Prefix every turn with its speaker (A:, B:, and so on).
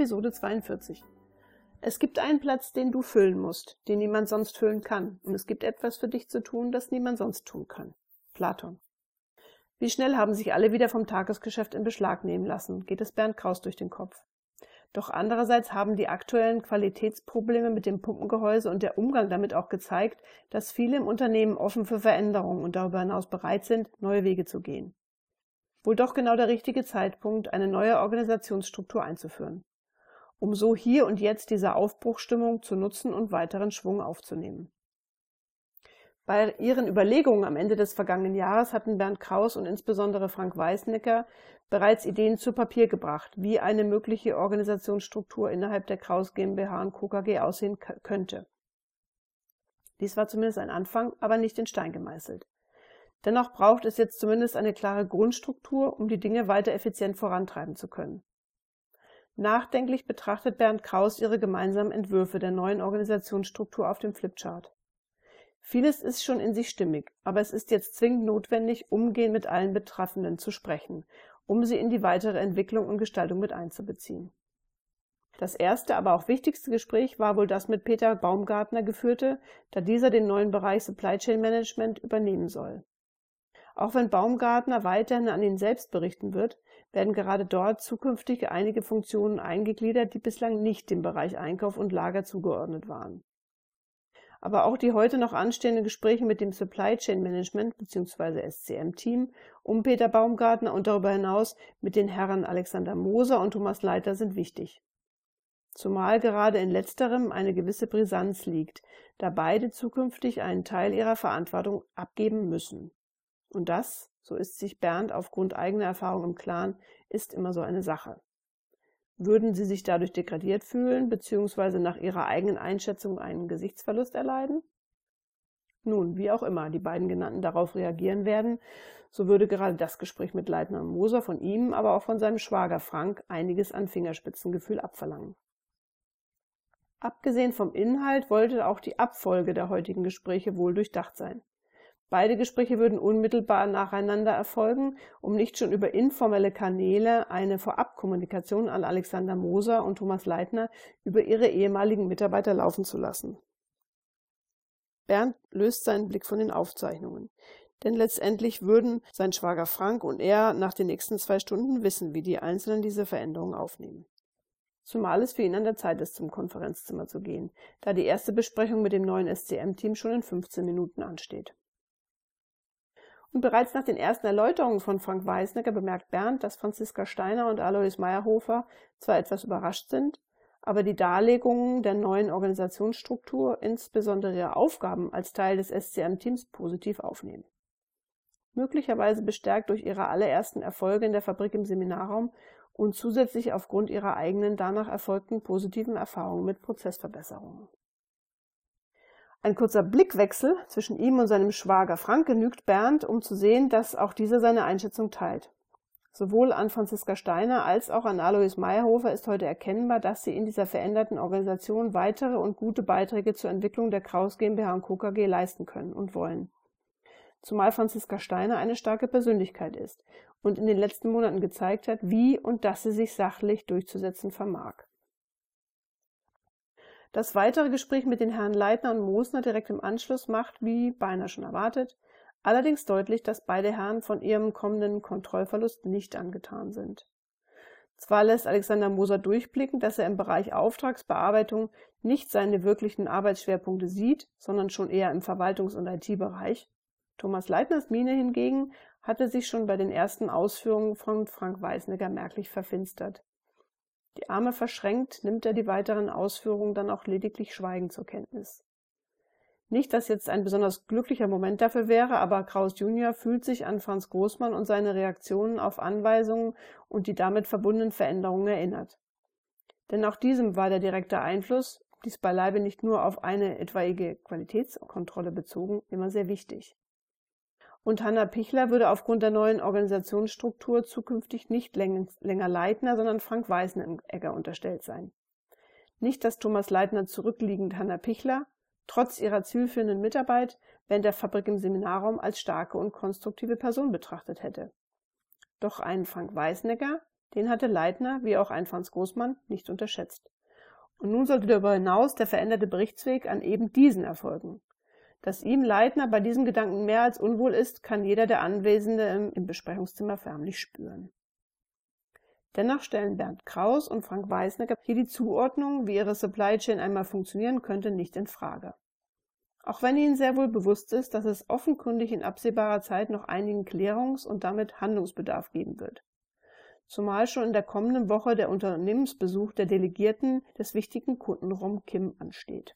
A: Episode 42. Es gibt einen Platz, den du füllen musst, den niemand sonst füllen kann. Und es gibt etwas für dich zu tun, das niemand sonst tun kann. Platon. Wie schnell haben sich alle wieder vom Tagesgeschäft in Beschlag nehmen lassen, geht es Bernd Kraus durch den Kopf. Doch andererseits haben die aktuellen Qualitätsprobleme mit dem Pumpengehäuse und der Umgang damit auch gezeigt, dass viele im Unternehmen offen für Veränderungen und darüber hinaus bereit sind, neue Wege zu gehen wohl doch genau der richtige Zeitpunkt, eine neue Organisationsstruktur einzuführen, um so hier und jetzt diese Aufbruchstimmung zu nutzen und weiteren Schwung aufzunehmen. Bei ihren Überlegungen am Ende des vergangenen Jahres hatten Bernd Kraus und insbesondere Frank Weißnecker bereits Ideen zu Papier gebracht, wie eine mögliche Organisationsstruktur innerhalb der Kraus GmbH und Co. Aussehen könnte. Dies war zumindest ein Anfang, aber nicht in Stein gemeißelt. Dennoch braucht es jetzt zumindest eine klare Grundstruktur, um die Dinge weiter effizient vorantreiben zu können. Nachdenklich betrachtet Bernd Kraus ihre gemeinsamen Entwürfe der neuen Organisationsstruktur auf dem Flipchart. Vieles ist schon in sich stimmig, aber es ist jetzt zwingend notwendig, umgehend mit allen Betreffenden zu sprechen, um sie in die weitere Entwicklung und Gestaltung mit einzubeziehen. Das erste, aber auch wichtigste Gespräch war wohl das mit Peter Baumgartner geführte, da dieser den neuen Bereich Supply Chain Management übernehmen soll. Auch wenn Baumgartner weiterhin an ihn selbst berichten wird, werden gerade dort zukünftig einige Funktionen eingegliedert, die bislang nicht dem Bereich Einkauf und Lager zugeordnet waren. Aber auch die heute noch anstehenden Gespräche mit dem Supply Chain Management bzw. SCM-Team um Peter Baumgartner und darüber hinaus mit den Herren Alexander Moser und Thomas Leiter sind wichtig. Zumal gerade in letzterem eine gewisse Brisanz liegt, da beide zukünftig einen Teil ihrer Verantwortung abgeben müssen. Und das, so ist sich Bernd aufgrund eigener Erfahrung im Klaren, ist immer so eine Sache. Würden sie sich dadurch degradiert fühlen, beziehungsweise nach ihrer eigenen Einschätzung einen Gesichtsverlust erleiden? Nun, wie auch immer die beiden genannten darauf reagieren werden, so würde gerade das Gespräch mit Leitner Moser von ihm, aber auch von seinem Schwager Frank einiges an Fingerspitzengefühl abverlangen. Abgesehen vom Inhalt wollte auch die Abfolge der heutigen Gespräche wohl durchdacht sein. Beide Gespräche würden unmittelbar nacheinander erfolgen, um nicht schon über informelle Kanäle eine Vorabkommunikation an Alexander Moser und Thomas Leitner über ihre ehemaligen Mitarbeiter laufen zu lassen. Bernd löst seinen Blick von den Aufzeichnungen. Denn letztendlich würden sein Schwager Frank und er nach den nächsten zwei Stunden wissen, wie die Einzelnen diese Veränderungen aufnehmen. Zumal es für ihn an der Zeit ist, zum Konferenzzimmer zu gehen, da die erste Besprechung mit dem neuen SCM-Team schon in 15 Minuten ansteht. Und bereits nach den ersten Erläuterungen von Frank Weisnecker bemerkt Bernd, dass Franziska Steiner und Alois Meyerhofer zwar etwas überrascht sind, aber die Darlegungen der neuen Organisationsstruktur, insbesondere ihre Aufgaben als Teil des SCM-Teams, positiv aufnehmen. Möglicherweise bestärkt durch ihre allerersten Erfolge in der Fabrik im Seminarraum und zusätzlich aufgrund ihrer eigenen danach erfolgten positiven Erfahrungen mit Prozessverbesserungen. Ein kurzer Blickwechsel zwischen ihm und seinem Schwager Frank genügt Bernd, um zu sehen, dass auch dieser seine Einschätzung teilt. Sowohl an Franziska Steiner als auch an Alois Meyerhofer ist heute erkennbar, dass sie in dieser veränderten Organisation weitere und gute Beiträge zur Entwicklung der Kraus GmbH und Co. KG leisten können und wollen. Zumal Franziska Steiner eine starke Persönlichkeit ist und in den letzten Monaten gezeigt hat, wie und dass sie sich sachlich durchzusetzen vermag. Das weitere Gespräch mit den Herren Leitner und Mosner direkt im Anschluss macht, wie beinahe schon erwartet, allerdings deutlich, dass beide Herren von ihrem kommenden Kontrollverlust nicht angetan sind. Zwar lässt Alexander Moser durchblicken, dass er im Bereich Auftragsbearbeitung nicht seine wirklichen Arbeitsschwerpunkte sieht, sondern schon eher im Verwaltungs- und IT-Bereich. Thomas Leitners Miene hingegen hatte sich schon bei den ersten Ausführungen von Frank Weisnecker merklich verfinstert. Die Arme verschränkt, nimmt er die weiteren Ausführungen dann auch lediglich schweigend zur Kenntnis. Nicht, dass jetzt ein besonders glücklicher Moment dafür wäre, aber Kraus Junior fühlt sich an Franz Großmann und seine Reaktionen auf Anweisungen und die damit verbundenen Veränderungen erinnert. Denn auch diesem war der direkte Einfluss, dies beileibe nicht nur auf eine etwaige Qualitätskontrolle bezogen, immer sehr wichtig und Hanna Pichler würde aufgrund der neuen Organisationsstruktur zukünftig nicht länger Leitner, sondern Frank Weißenegger unterstellt sein. Nicht, dass Thomas Leitner zurückliegend Hanna Pichler, trotz ihrer zielführenden Mitarbeit, während der Fabrik im Seminarraum als starke und konstruktive Person betrachtet hätte. Doch einen Frank Weißnecker, Den hatte Leitner, wie auch ein Franz Großmann, nicht unterschätzt. Und nun sollte darüber hinaus der veränderte Berichtsweg an eben diesen erfolgen. Dass ihm Leitner bei diesem Gedanken mehr als unwohl ist, kann jeder der Anwesenden im Besprechungszimmer förmlich spüren. Dennoch stellen Bernd Kraus und Frank Weisnecker hier die Zuordnung, wie ihre Supply Chain einmal funktionieren könnte, nicht in Frage. Auch wenn ihnen sehr wohl bewusst ist, dass es offenkundig in absehbarer Zeit noch einigen Klärungs- und damit Handlungsbedarf geben wird. Zumal schon in der kommenden Woche der Unternehmensbesuch der Delegierten des wichtigen Kunden Rom Kim ansteht